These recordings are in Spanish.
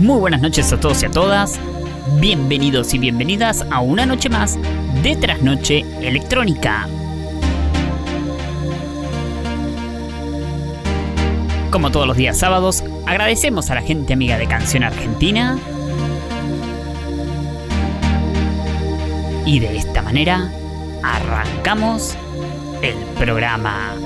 Muy buenas noches a todos y a todas. Bienvenidos y bienvenidas a una noche más de Trasnoche Electrónica. Como todos los días sábados, agradecemos a la gente amiga de Canción Argentina. Y de esta manera, arrancamos el programa.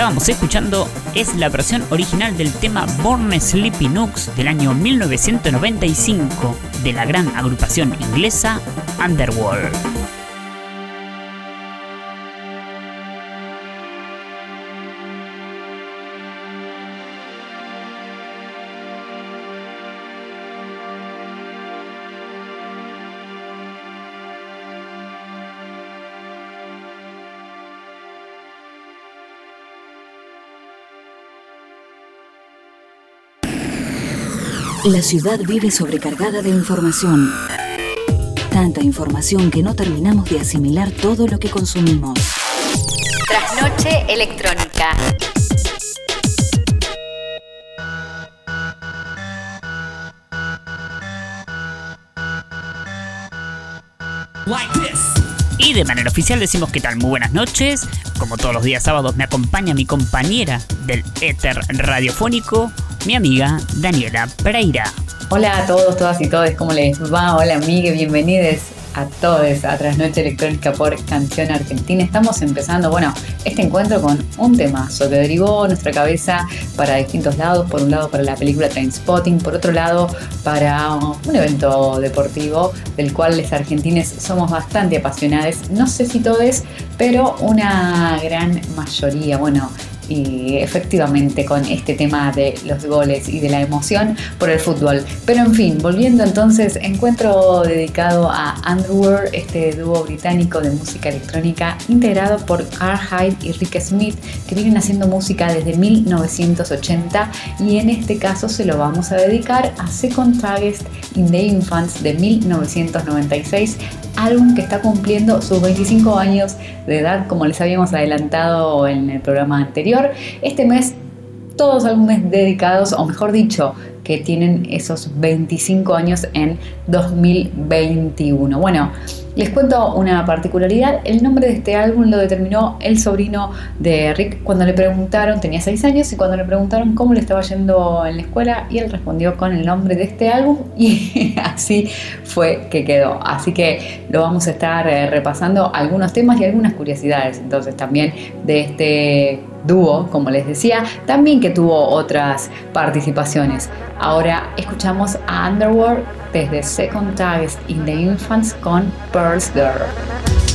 Estábamos escuchando es la versión original del tema Born Sleepy Nooks del año 1995 de la gran agrupación inglesa Underworld. La ciudad vive sobrecargada de información. Tanta información que no terminamos de asimilar todo lo que consumimos. Trasnoche electrónica. Y de manera oficial decimos que tal, muy buenas noches. Como todos los días sábados me acompaña mi compañera del éter radiofónico, mi amiga Daniela Pereira. Hola a todos, todas y todos, ¿cómo les va? Hola amigas, bienvenidos a todos a Trasnoche Electrónica por Canción Argentina. Estamos empezando, bueno, este encuentro con un temazo que derivó nuestra cabeza para distintos lados. Por un lado para la película Trainspotting, por otro lado para un evento deportivo del cual los argentines somos bastante apasionados. No sé si todos, pero una gran mayoría. Bueno, efectivamente con este tema de los goles y de la emoción por el fútbol. Pero en fin, volviendo entonces, encuentro dedicado a Underworld, este dúo británico de música electrónica integrado por Carl Hyde y Rick Smith, que vienen haciendo música desde 1980 y en este caso se lo vamos a dedicar a Second Target in the Infants de 1996 álbum que está cumpliendo sus 25 años de edad, como les habíamos adelantado en el programa anterior. Este mes, todos álbumes dedicados, o mejor dicho, que tienen esos 25 años en 2021. Bueno, les cuento una particularidad. El nombre de este álbum lo determinó el sobrino de Rick cuando le preguntaron, tenía 6 años, y cuando le preguntaron cómo le estaba yendo en la escuela, y él respondió con el nombre de este álbum, y así fue que quedó. Así que lo vamos a estar eh, repasando algunos temas y algunas curiosidades, entonces también de este dúo, como les decía, también que tuvo otras participaciones. Ahora escuchamos a Underworld desde Second Ties in the Infants con Pearl's Girl.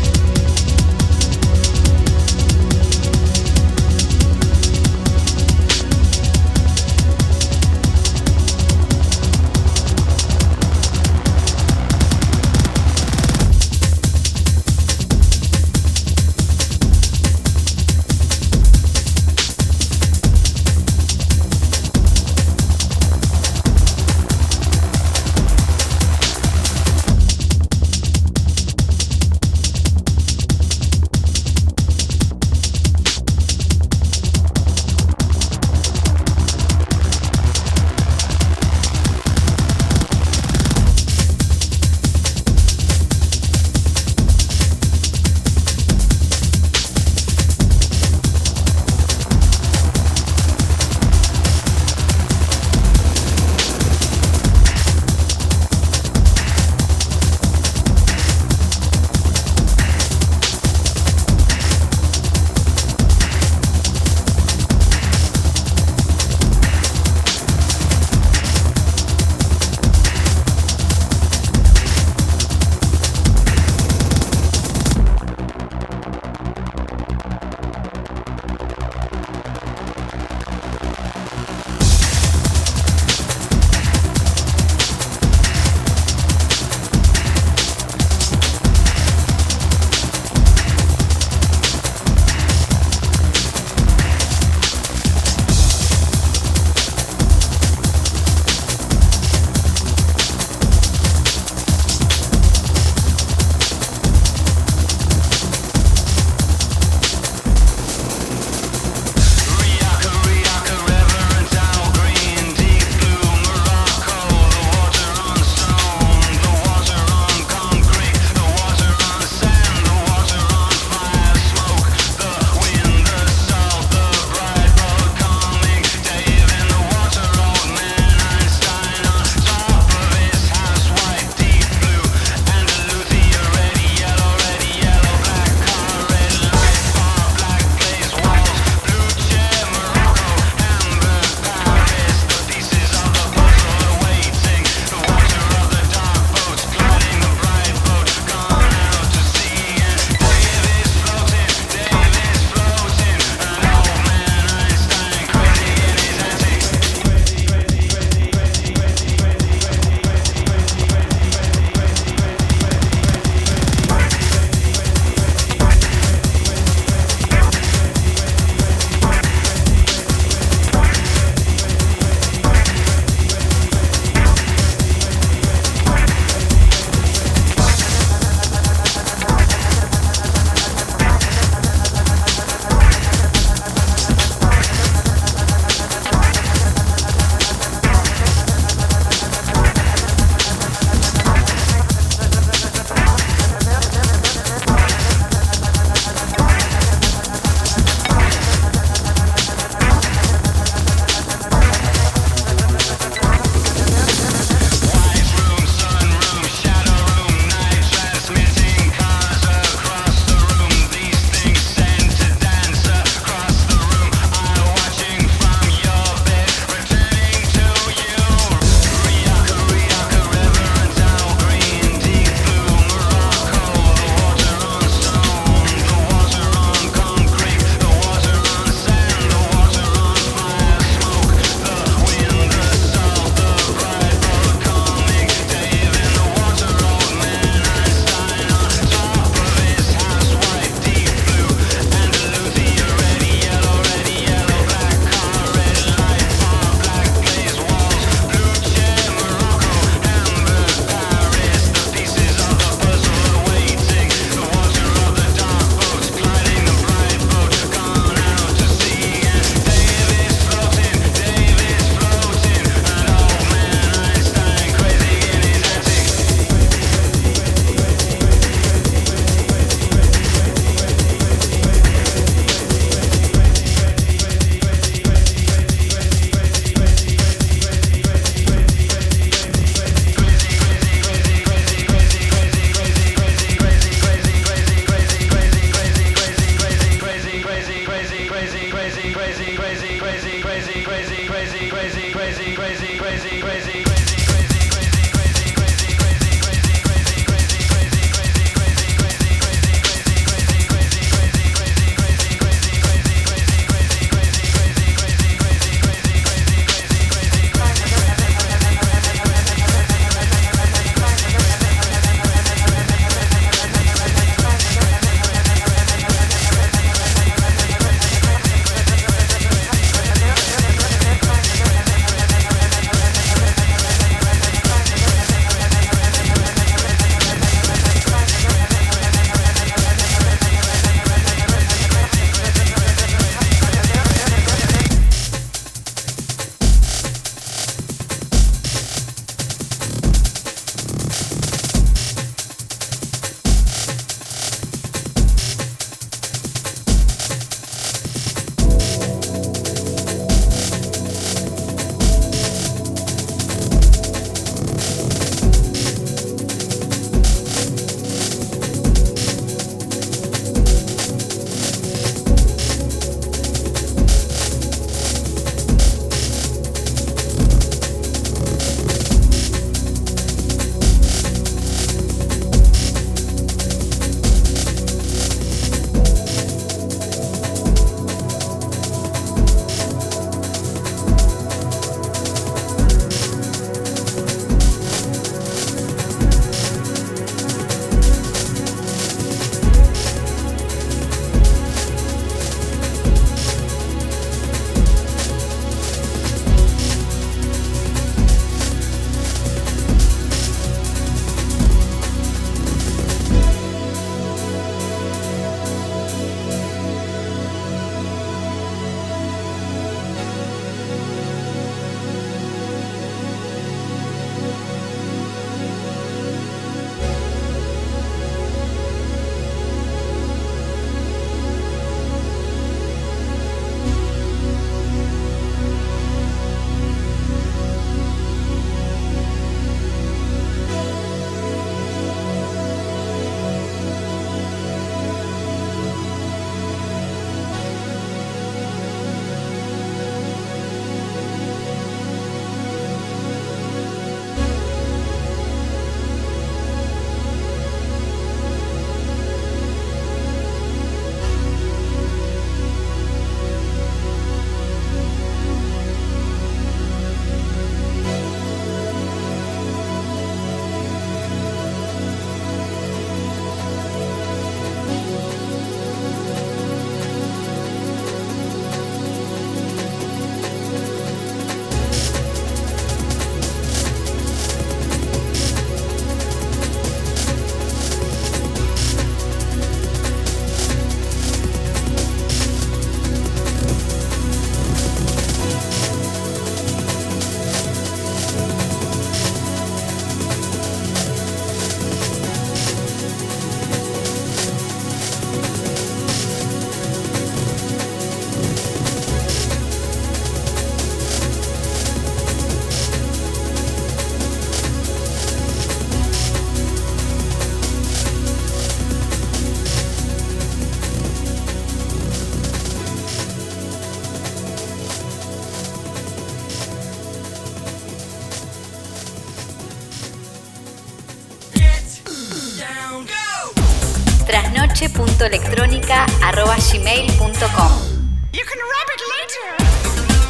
trasnoche.electrónica.gmail.com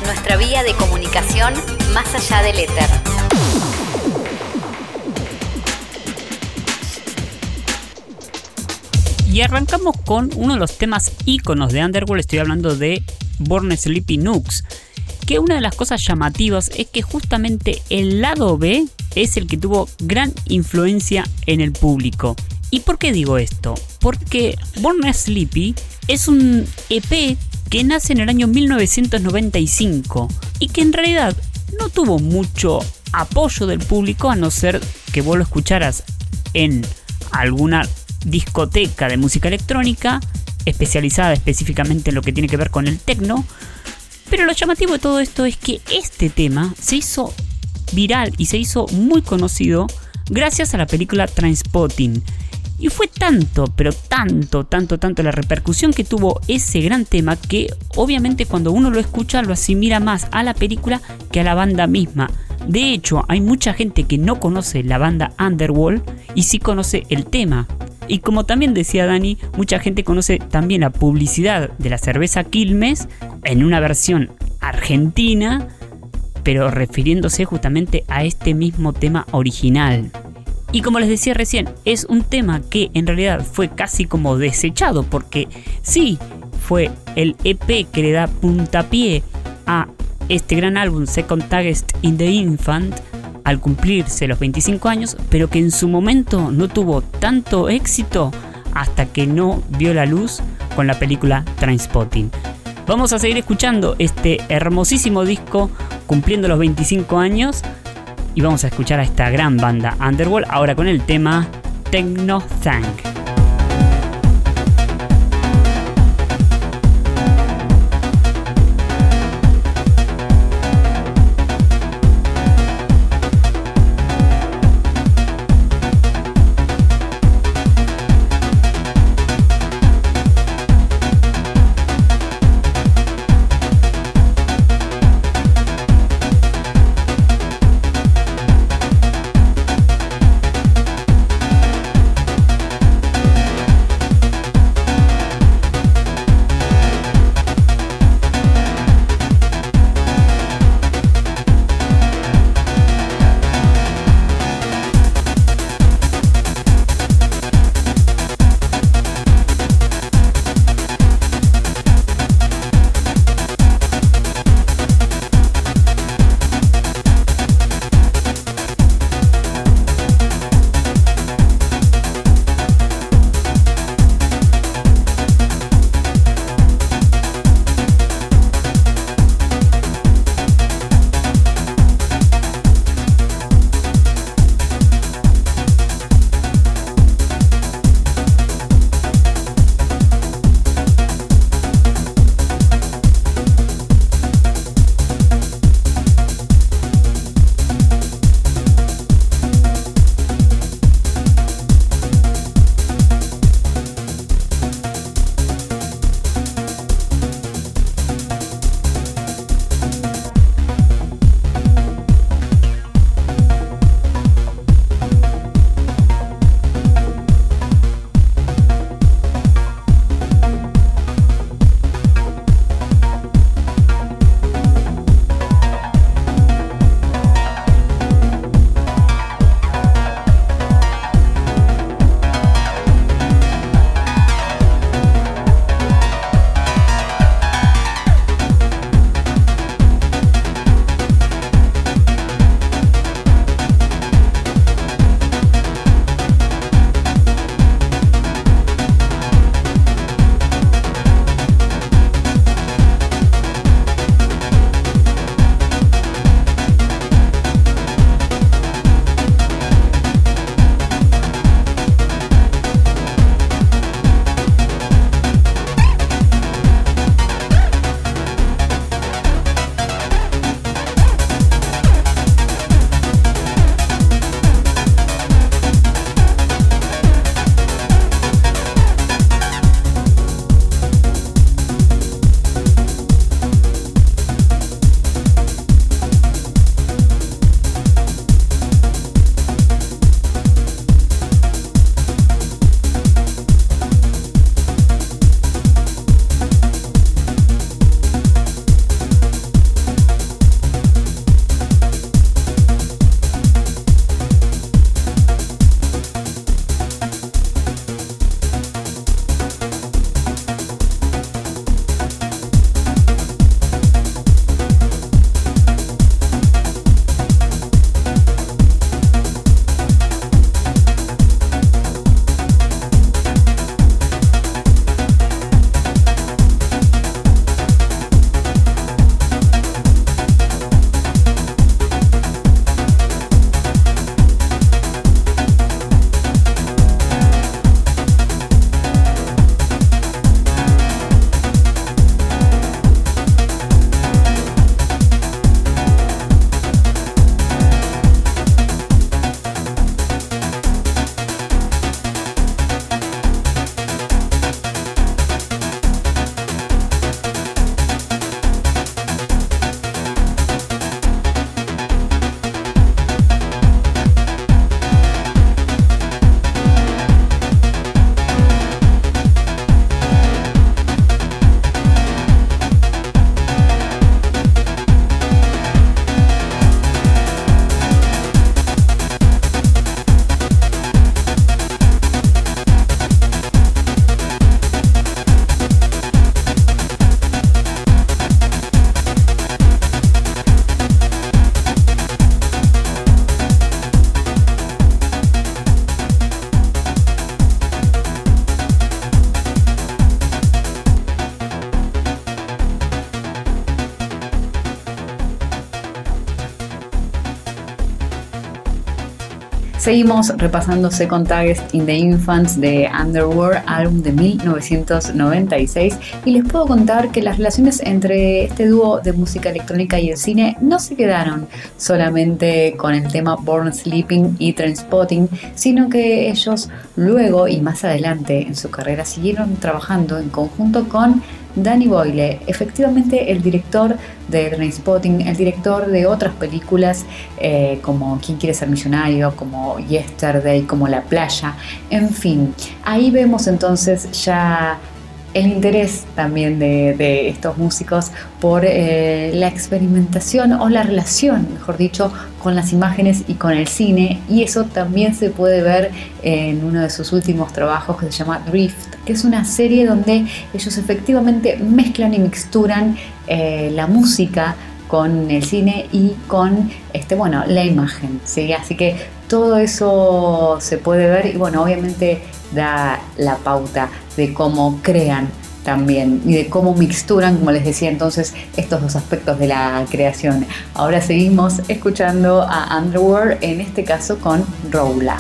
Nuestra vía de comunicación más allá del éter. Y arrancamos con uno de los temas íconos de Underworld, estoy hablando de Born Sleepy Nooks. Que una de las cosas llamativas es que justamente el lado B es el que tuvo gran influencia en el público. ¿Y por qué digo esto? Porque Born Sleepy es un EP que nace en el año 1995 y que en realidad no tuvo mucho apoyo del público a no ser que vos lo escucharas en alguna discoteca de música electrónica, especializada específicamente en lo que tiene que ver con el techno. Pero lo llamativo de todo esto es que este tema se hizo viral y se hizo muy conocido gracias a la película Transpotting. Y fue tanto, pero tanto, tanto, tanto la repercusión que tuvo ese gran tema que obviamente cuando uno lo escucha lo asimila más a la película que a la banda misma. De hecho, hay mucha gente que no conoce la banda Underworld y sí conoce el tema. Y como también decía Dani, mucha gente conoce también la publicidad de la cerveza Quilmes en una versión argentina, pero refiriéndose justamente a este mismo tema original. Y como les decía recién, es un tema que en realidad fue casi como desechado, porque sí, fue el EP que le da puntapié a este gran álbum Second Taggest in the Infant, al cumplirse los 25 años, pero que en su momento no tuvo tanto éxito hasta que no vio la luz con la película Trainspotting. Vamos a seguir escuchando este hermosísimo disco cumpliendo los 25 años y vamos a escuchar a esta gran banda Underworld ahora con el tema Techno Thank. Seguimos repasando Second Target in the Infants de Underworld, álbum de 1996, y les puedo contar que las relaciones entre este dúo de música electrónica y el cine no se quedaron solamente con el tema Born Sleeping y Trainspotting, sino que ellos luego y más adelante en su carrera siguieron trabajando en conjunto con Danny Boyle, efectivamente el director de Trainspotting, el director de otras películas eh, como Quién quiere ser millonario, como Yesterday, como La playa, en fin, ahí vemos entonces ya el interés también de, estos músicos por eh, la experimentación o la relación, mejor dicho, con las imágenes y con el cine. Y eso también se puede ver en uno de sus últimos trabajos que se llama Drift, que es una serie donde ellos efectivamente mezclan y mixturan eh, la música con el cine y con este bueno la imagen ¿sí? así que todo eso se puede ver y bueno obviamente da la pauta de cómo crean también y de cómo mixturan, como les decía entonces, estos dos aspectos de la creación. Ahora seguimos escuchando a Underworld, en este caso con Roula.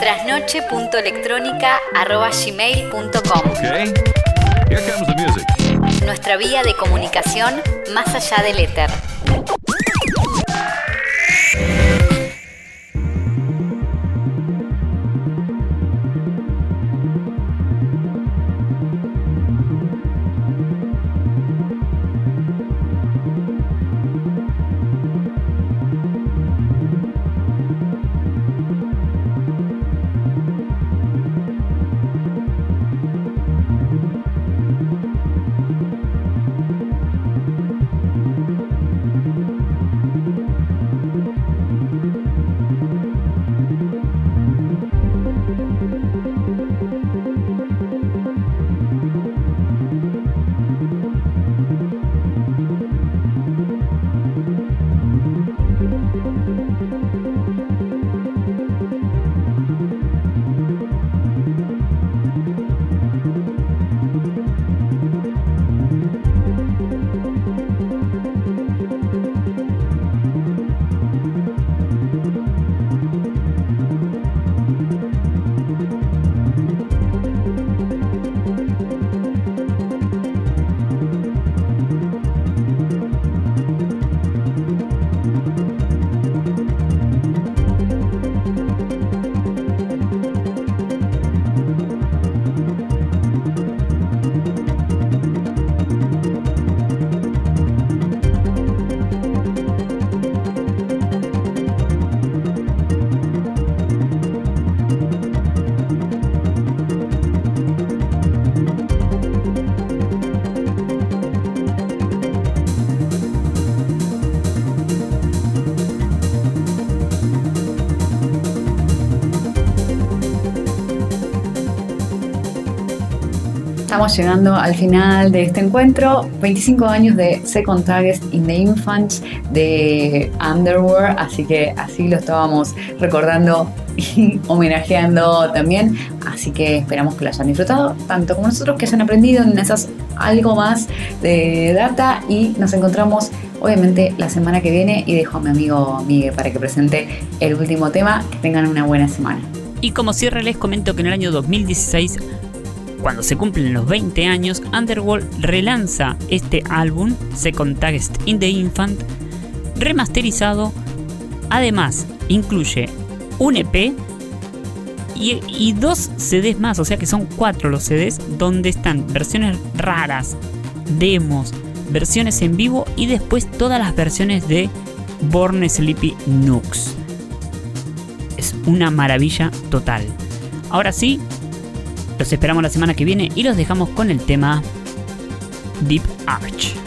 trasnoche.electrónica.gmail.com Okay. Nuestra vía de comunicación más allá del éter. Llegando al final de este encuentro. 25 años de Second Target in the Infants de Underwear, así que así lo estábamos recordando y homenajeando también. Así que esperamos que lo hayan disfrutado, tanto como nosotros, que hayan aprendido en esas algo más de data y nos encontramos obviamente la semana que viene y dejo a mi amigo Miguel para que presente el último tema. Que tengan una buena semana. Y como cierre les comento que en el año 2016, cuando se cumplen los 20 años, Underworld relanza este álbum, Second Text in the Infant, remasterizado. Además, incluye un EP y, y dos CDs más, o sea que son cuatro los CDs, donde están versiones raras, demos, versiones en vivo y después todas las versiones de Born Sleepy Nooks. Es una maravilla total. Ahora sí, los esperamos la semana que viene y los dejamos con el tema Deep Arch.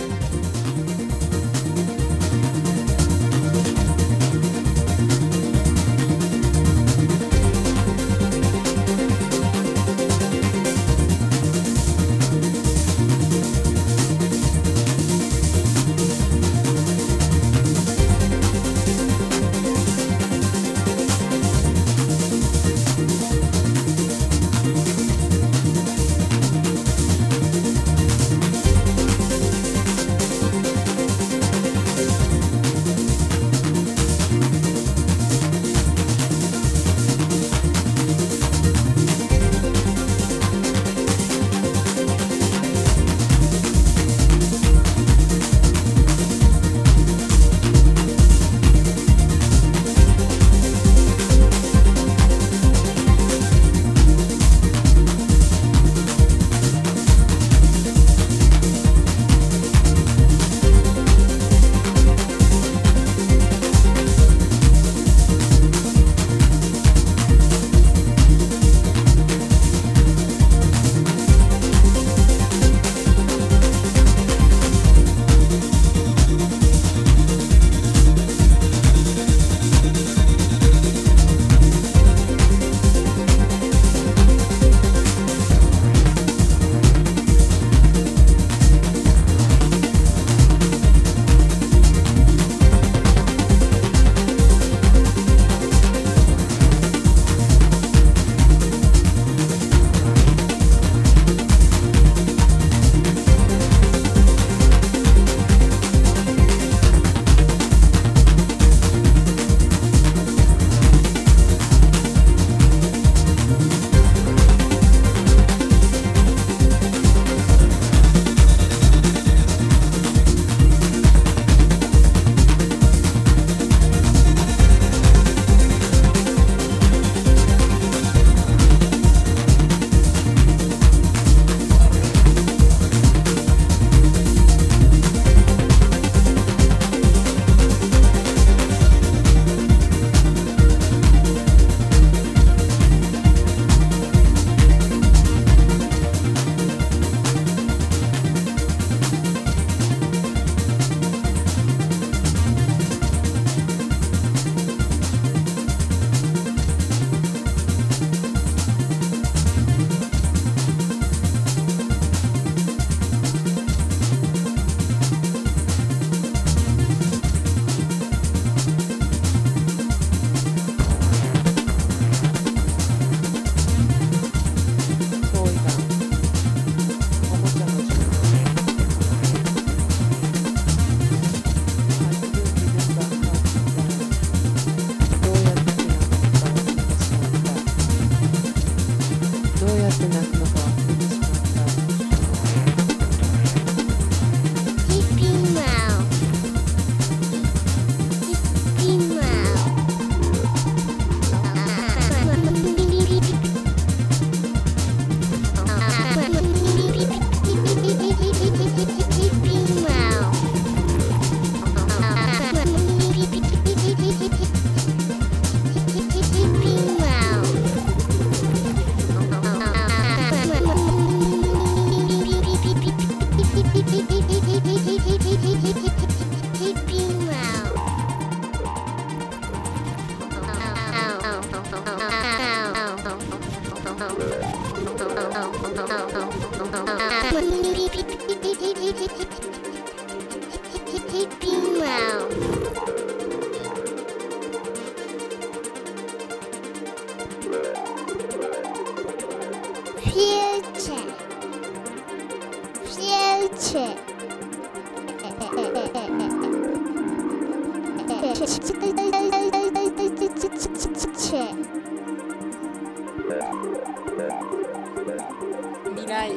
来。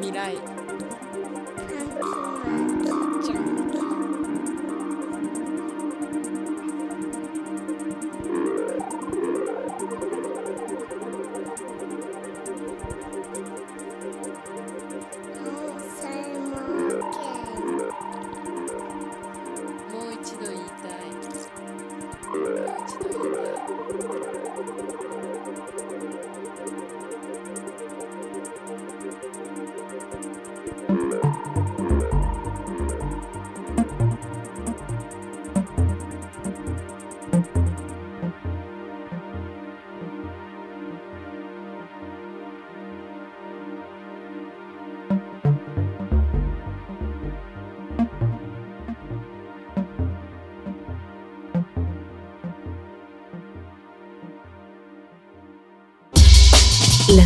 未来。